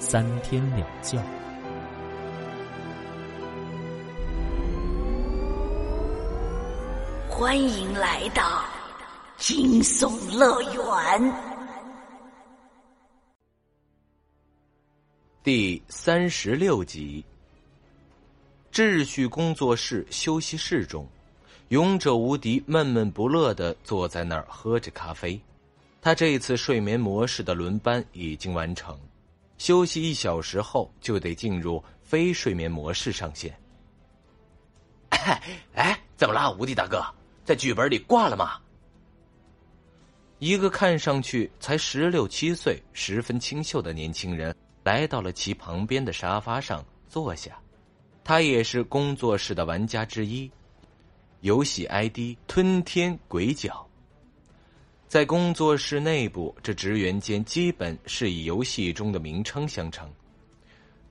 三天两觉。欢迎来到惊悚乐园第三十六集。秩序工作室休息室中。勇者无敌闷闷不乐的坐在那儿喝着咖啡，他这次睡眠模式的轮班已经完成，休息一小时后就得进入非睡眠模式上线。哎，怎么了，无敌大哥，在剧本里挂了吗？一个看上去才十六七岁、十分清秀的年轻人来到了其旁边的沙发上坐下，他也是工作室的玩家之一。游戏 ID 吞天鬼角。在工作室内部，这职员间基本是以游戏中的名称相称，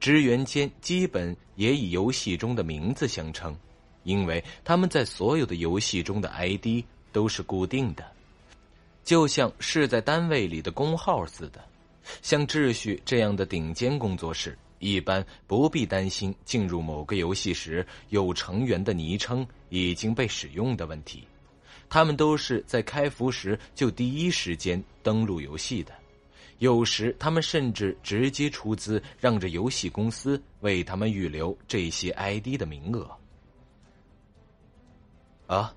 职员间基本也以游戏中的名字相称，因为他们在所有的游戏中的 ID 都是固定的，就像是在单位里的工号似的。像秩序这样的顶尖工作室。一般不必担心进入某个游戏时有成员的昵称已经被使用的问题，他们都是在开服时就第一时间登录游戏的，有时他们甚至直接出资让这游戏公司为他们预留这些 ID 的名额。啊，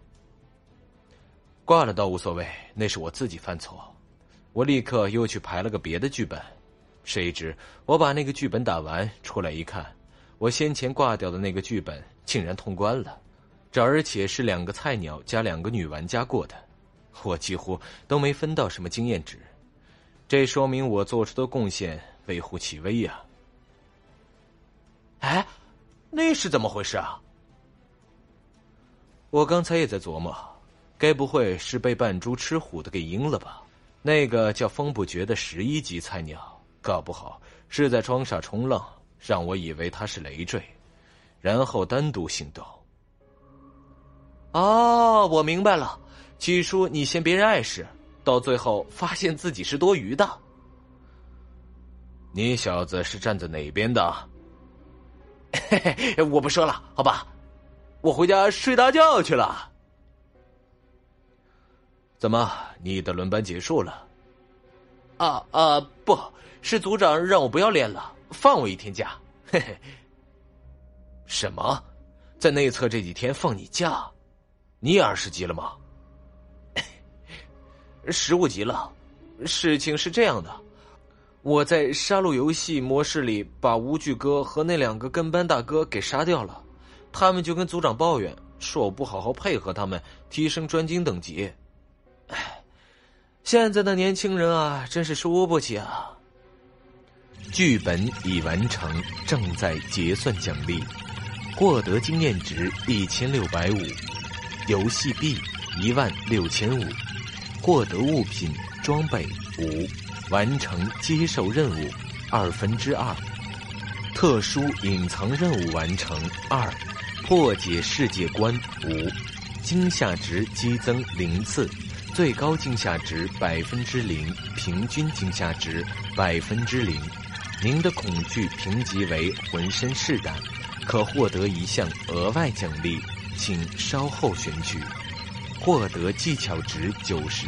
挂了倒无所谓，那是我自己犯错，我立刻又去排了个别的剧本。谁知我把那个剧本打完出来一看，我先前挂掉的那个剧本竟然通关了，这而且是两个菜鸟加两个女玩家过的，我几乎都没分到什么经验值，这说明我做出的贡献微乎其微呀。哎，那是怎么回事啊？我刚才也在琢磨，该不会是被扮猪吃虎的给阴了吧？那个叫风不绝的十一级菜鸟。搞不好是在装傻充愣，让我以为他是累赘，然后单独行动。哦，我明白了，起初你嫌别人碍事，到最后发现自己是多余的。你小子是站在哪边的？嘿嘿，我不说了，好吧，我回家睡大觉去了。怎么，你的轮班结束了？啊啊，不。是组长让我不要练了，放我一天假。嘿嘿。什么？在内测这几天放你假？你也二十级了吗？十五级了。事情是这样的，我在杀戮游戏模式里把无惧哥和那两个跟班大哥给杀掉了，他们就跟组长抱怨，说我不好好配合他们提升专精等级。唉，现在的年轻人啊，真是输不起啊。剧本已完成，正在结算奖励，获得经验值一千六百五，游戏币一万六千五，获得物品装备五，完成接受任务二分之二，特殊隐藏任务完成二，破解世界观五，惊吓值激增零次，最高惊吓值百分之零，平均惊吓值百分之零。您的恐惧评级为浑身是胆，可获得一项额外奖励，请稍后选取。获得技巧值九十，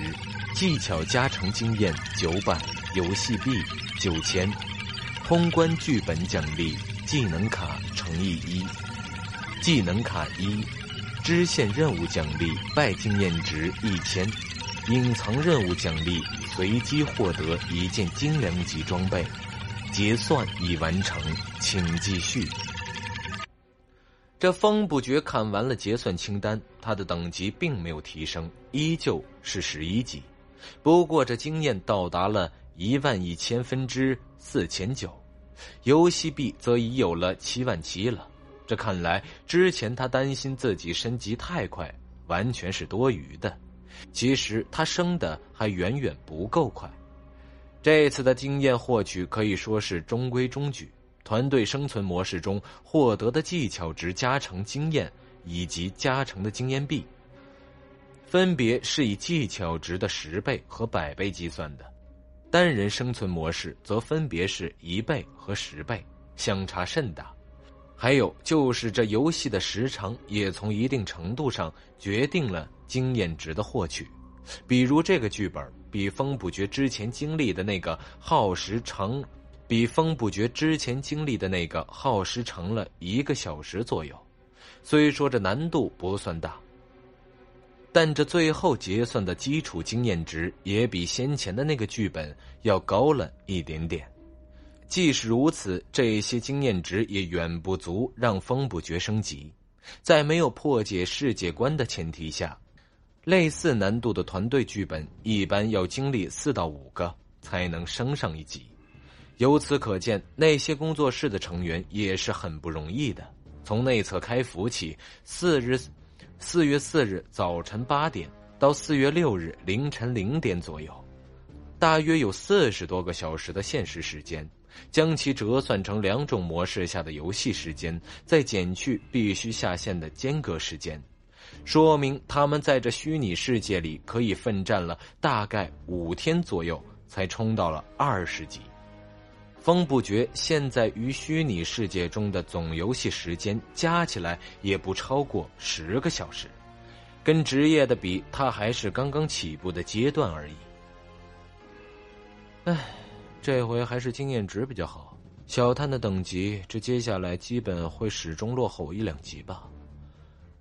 技巧加成经验九百，游戏币九千。通关剧本奖励技能卡乘以一，技能卡一，支线任务奖励败经验值一千，隐藏任务奖励随机获得一件精良级装备。结算已完成，请继续。这风不觉看完了结算清单，他的等级并没有提升，依旧是十一级。不过这经验到达了一万一千分之四千九，游戏币则已有了七万七了。这看来，之前他担心自己升级太快，完全是多余的。其实他升的还远远不够快。这次的经验获取可以说是中规中矩。团队生存模式中获得的技巧值加成经验以及加成的经验币，分别是以技巧值的十倍和百倍计算的。单人生存模式则分别是一倍和十倍，相差甚大。还有就是这游戏的时长也从一定程度上决定了经验值的获取。比如这个剧本比风不绝之前经历的那个耗时长。比风不绝之前经历的那个耗时长了一个小时左右，虽说这难度不算大，但这最后结算的基础经验值也比先前的那个剧本要高了一点点。即使如此，这些经验值也远不足让风不绝升级。在没有破解世界观的前提下，类似难度的团队剧本一般要经历四到五个才能升上一级。由此可见，那些工作室的成员也是很不容易的。从内测开服起，四日，四月四日早晨八点到四月六日凌晨零点左右，大约有四十多个小时的现实时间。将其折算成两种模式下的游戏时间，再减去必须下线的间隔时间，说明他们在这虚拟世界里可以奋战了大概五天左右，才冲到了二十级。风不绝现在于虚拟世界中的总游戏时间加起来也不超过十个小时，跟职业的比，他还是刚刚起步的阶段而已。唉，这回还是经验值比较好。小探的等级，这接下来基本会始终落后一两级吧。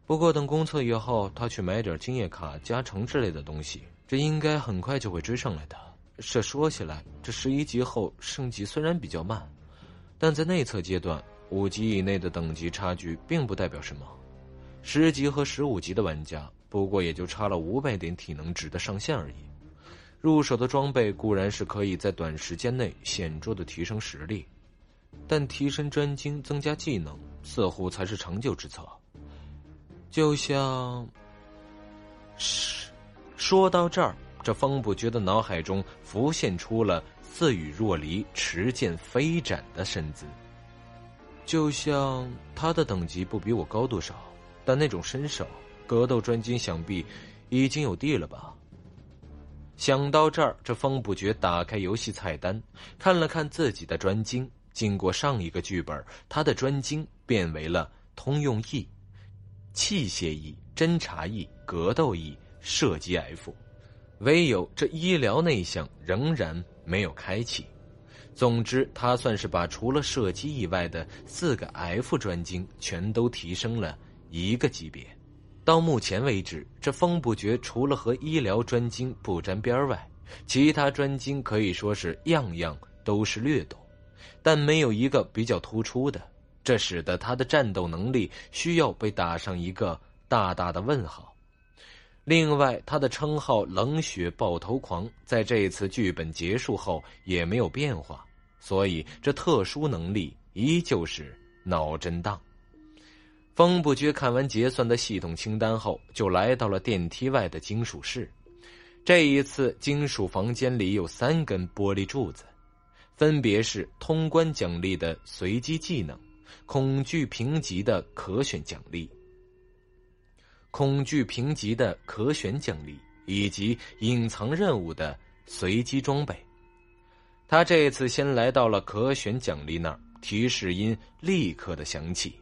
不过等公测以后，他去买点经验卡加成之类的东西，这应该很快就会追上来的。这说起来，这十一级后升级虽然比较慢，但在内测阶段，五级以内的等级差距并不代表什么。十级和十五级的玩家，不过也就差了五百点体能值的上限而已。入手的装备固然是可以在短时间内显著的提升实力，但提升专精、增加技能，似乎才是长久之策。就像，说到这儿。这风不觉的脑海中浮现出了似雨若离、持剑飞斩的身姿，就像他的等级不比我高多少，但那种身手，格斗专精想必已经有地了吧。想到这儿，这风不觉打开游戏菜单，看了看自己的专精。经过上一个剧本，他的专精变为了通用 E、器械 E、侦察 E、格斗 E、射击 F。唯有这医疗那项仍然没有开启。总之，他算是把除了射击以外的四个 F 专精全都提升了一个级别。到目前为止，这风不绝除了和医疗专精不沾边外，其他专精可以说是样样都是略懂，但没有一个比较突出的。这使得他的战斗能力需要被打上一个大大的问号。另外，他的称号“冷血爆头狂”在这次剧本结束后也没有变化，所以这特殊能力依旧是脑震荡。风不觉看完结算的系统清单后，就来到了电梯外的金属室。这一次，金属房间里有三根玻璃柱子，分别是通关奖励的随机技能、恐惧评级的可选奖励。恐惧评级的可选奖励，以及隐藏任务的随机装备。他这次先来到了可选奖励那儿，提示音立刻的响起。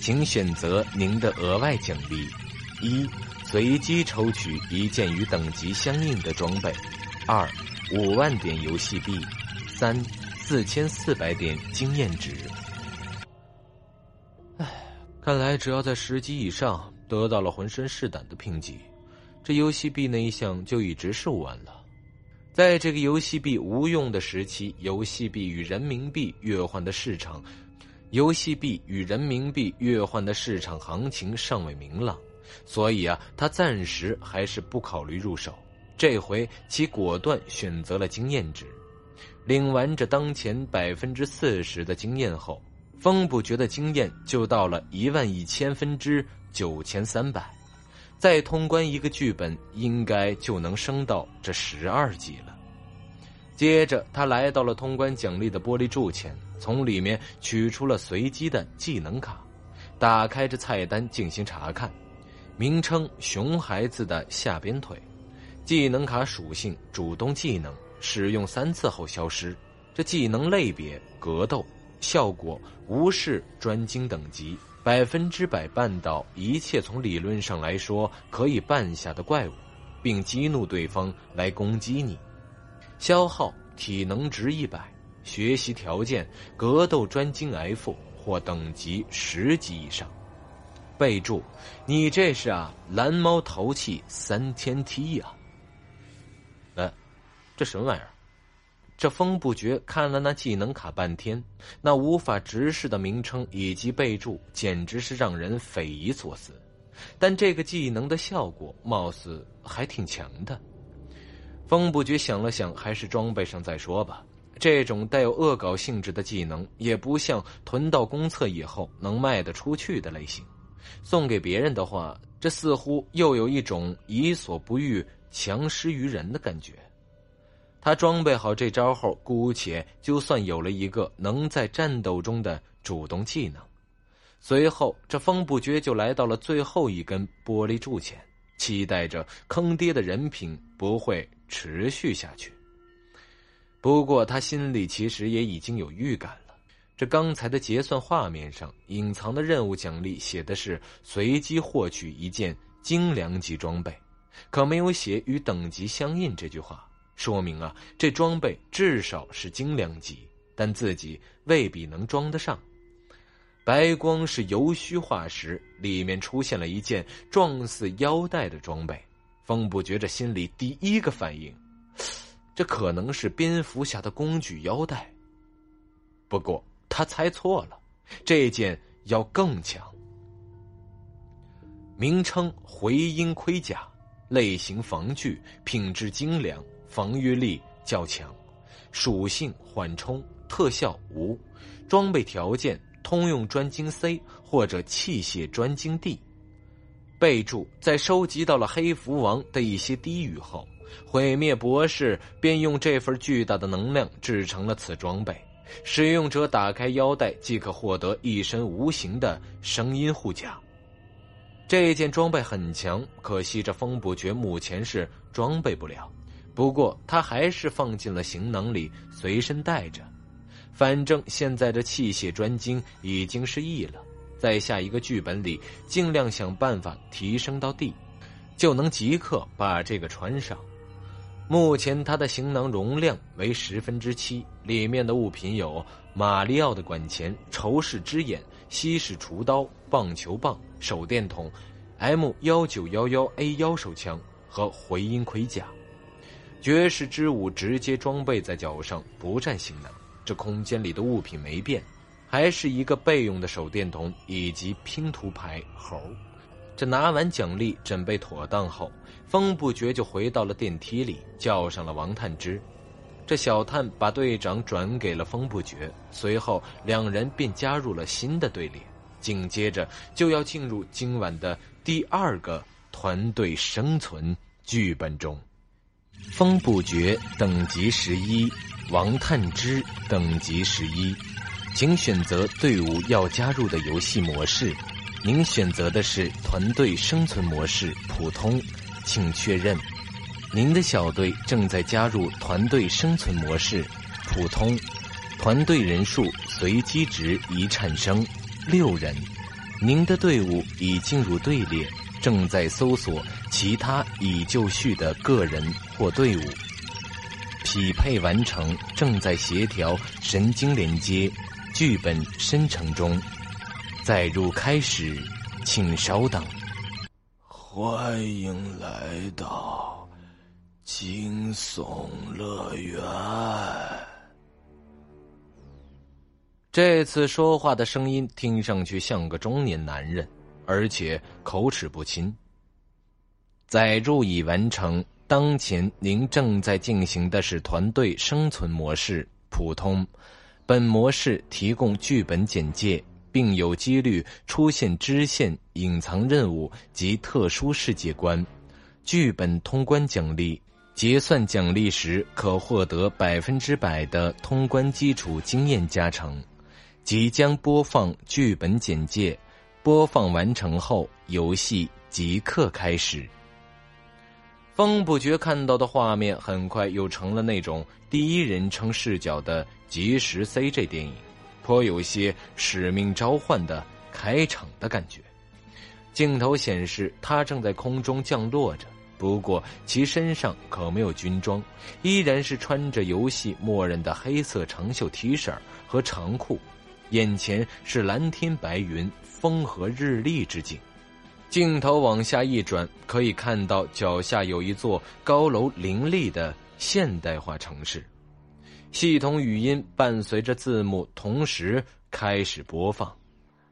请选择您的额外奖励：一、随机抽取一件与等级相应的装备；二、五万点游戏币；三、四千四百点经验值。看来只要在十级以上。得到了浑身是胆的评级，这游戏币那一项就一直是完了。在这个游戏币无用的时期，游戏币与人民币兑换的市场，游戏币与人民币兑换的市场行情尚未明朗，所以啊，他暂时还是不考虑入手。这回其果断选择了经验值，领完这当前百分之四十的经验后，风不觉的经验就到了一万一千分之九千三百，再通关一个剧本，应该就能升到这十二级了。接着，他来到了通关奖励的玻璃柱前，从里面取出了随机的技能卡，打开这菜单进行查看。名称：熊孩子的下边腿。技能卡属性：主动技能，使用三次后消失。这技能类别：格斗。效果：无视专精等级，百分之百绊倒一切从理论上来说可以绊下的怪物，并激怒对方来攻击你。消耗：体能值一百。学习条件：格斗专精 F 或等级十级以上。备注：你这是啊，蓝猫淘气三天梯呀。这什么玩意儿？这风不觉看了那技能卡半天，那无法直视的名称以及备注，简直是让人匪夷所思。但这个技能的效果貌似还挺强的。风不觉想了想，还是装备上再说吧。这种带有恶搞性质的技能，也不像囤到公测以后能卖得出去的类型。送给别人的话，这似乎又有一种己所不欲，强施于人的感觉。他装备好这招后，姑且就算有了一个能在战斗中的主动技能。随后，这风不觉就来到了最后一根玻璃柱前，期待着坑爹的人品不会持续下去。不过，他心里其实也已经有预感了。这刚才的结算画面上隐藏的任务奖励写的是随机获取一件精良级装备，可没有写与等级相应这句话。说明啊，这装备至少是精良级，但自己未必能装得上。白光是由虚化时，里面出现了一件状似腰带的装备。风不觉着心里第一个反应，这可能是蝙蝠侠的工具腰带。不过他猜错了，这件要更强。名称：回音盔甲，类型：防具，品质精良。防御力较强，属性缓冲，特效无，装备条件通用专精 C 或者器械专精 D。备注：在收集到了黑蝠王的一些低语后，毁灭博士便用这份巨大的能量制成了此装备。使用者打开腰带即可获得一身无形的声音护甲。这件装备很强，可惜这风不绝目前是装备不了。不过他还是放进了行囊里，随身带着。反正现在这器械专精已经是 E 了，在下一个剧本里尽量想办法提升到 D，就能即刻把这个穿上。目前他的行囊容量为十分之七，里面的物品有马里奥的管钳、仇视之眼、西式厨刀、棒球棒、手电筒、M 幺九幺幺 A 幺手枪和回音盔甲。绝世之舞直接装备在脚上，不占行囊。这空间里的物品没变，还是一个备用的手电筒以及拼图牌猴。这拿完奖励，准备妥当后，风不觉就回到了电梯里，叫上了王探之。这小探把队长转给了风不觉，随后两人便加入了新的队列。紧接着就要进入今晚的第二个团队生存剧本中。风不绝等级十一，王探之等级十一，请选择队伍要加入的游戏模式。您选择的是团队生存模式普通，请确认。您的小队正在加入团队生存模式普通，团队人数随机值已产生六人。您的队伍已进入队列。正在搜索其他已就绪的个人或队伍，匹配完成，正在协调神经连接，剧本生成中，载入开始，请稍等。欢迎来到惊悚乐园。这次说话的声音听上去像个中年男人。而且口齿不清。载入已完成，当前您正在进行的是团队生存模式普通，本模式提供剧本简介，并有几率出现支线、隐藏任务及特殊世界观。剧本通关奖励，结算奖励时可获得百分之百的通关基础经验加成。即将播放剧本简介，播放完成后，游戏即刻开始。风不觉看到的画面很快又成了那种第一人称视角的即时 CG 电影，颇有些使命召唤的开场的感觉。镜头显示他正在空中降落着，不过其身上可没有军装，依然是穿着游戏默认的黑色长袖 T 恤和长裤，眼前是蓝天白云、风和日丽之景。镜头往下一转，可以看到脚下有一座高楼林立的现代化城市。系统语音伴随着字幕，同时开始播放。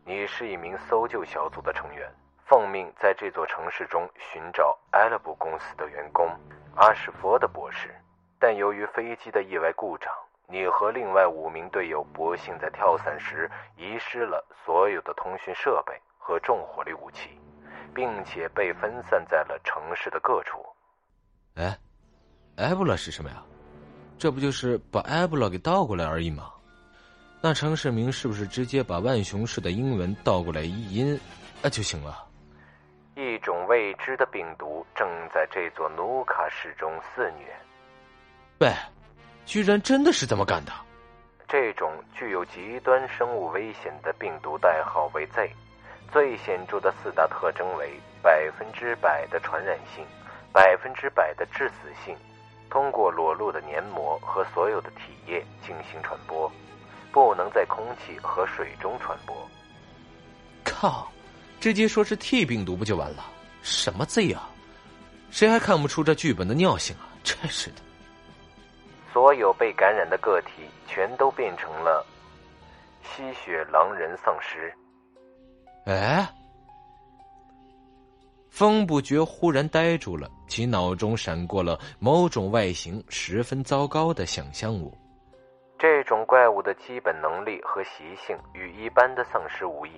你是一名搜救小组的成员，奉命在这座城市中寻找埃勒布公司的员工阿什佛的博士。但由于飞机的意外故障，你和另外五名队友不幸在跳伞时遗失了所有的通讯设备和重火力武器。并且被分散在了城市的各处。哎，埃布拉是什么呀？这不就是把埃布拉给倒过来而已吗？那城市名是不是直接把万雄市的英文倒过来译音啊就行了？一种未知的病毒正在这座努卡市中肆虐。喂，居然真的是这么干的！这种具有极端生物危险的病毒代号为 Z。最显著的四大特征为百分之百的传染性、百分之百的致死性，通过裸露的黏膜和所有的体液进行传播，不能在空气和水中传播。靠，直接说是 T 病毒不就完了？什么 Z 啊？谁还看不出这剧本的尿性啊？真是的！所有被感染的个体全都变成了吸血狼人丧尸。哎，风不觉忽然呆住了，其脑中闪过了某种外形十分糟糕的想象物。这种怪物的基本能力和习性与一般的丧尸无异，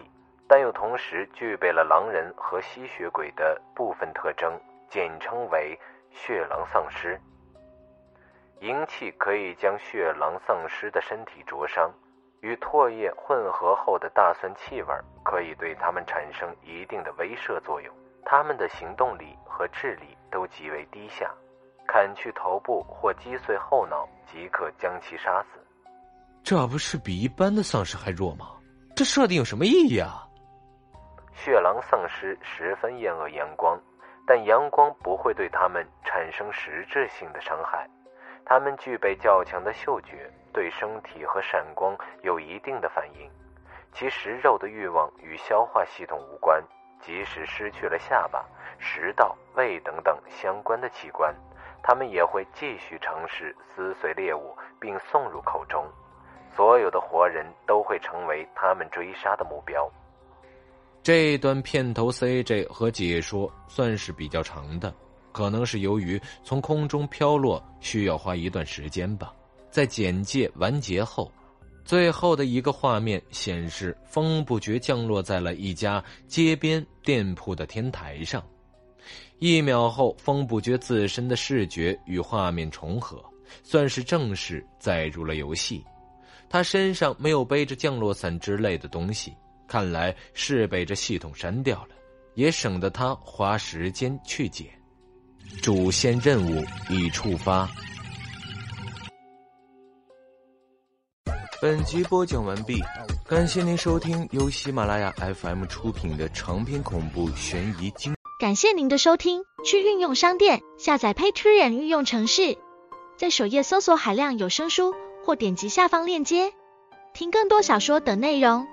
但又同时具备了狼人和吸血鬼的部分特征，简称为血狼丧尸。银器可以将血狼丧尸的身体灼伤。与唾液混合后的大蒜气味可以对它们产生一定的威慑作用，它们的行动力和智力都极为低下，砍去头部或击碎后脑即可将其杀死。这不是比一般的丧尸还弱吗？这设定有什么意义啊？血狼丧尸十分厌恶阳光，但阳光不会对他们产生实质性的伤害。他们具备较强的嗅觉，对身体和闪光有一定的反应。其食肉的欲望与消化系统无关，即使失去了下巴、食道、胃等等相关的器官，他们也会继续尝试撕碎猎物并送入口中。所有的活人都会成为他们追杀的目标。这段片头 CJ 和解说算是比较长的。可能是由于从空中飘落需要花一段时间吧。在简介完结后，最后的一个画面显示，风不觉降落在了一家街边店铺的天台上。一秒后，风不觉自身的视觉与画面重合，算是正式载入了游戏。他身上没有背着降落伞之类的东西，看来是被这系统删掉了，也省得他花时间去捡。主线任务已触发。本集播讲完毕，感谢您收听由喜马拉雅 FM 出品的长篇恐怖悬疑惊。感谢您的收听，去运用商店下载 Patreon 运用城市，在首页搜索海量有声书，或点击下方链接听更多小说等内容。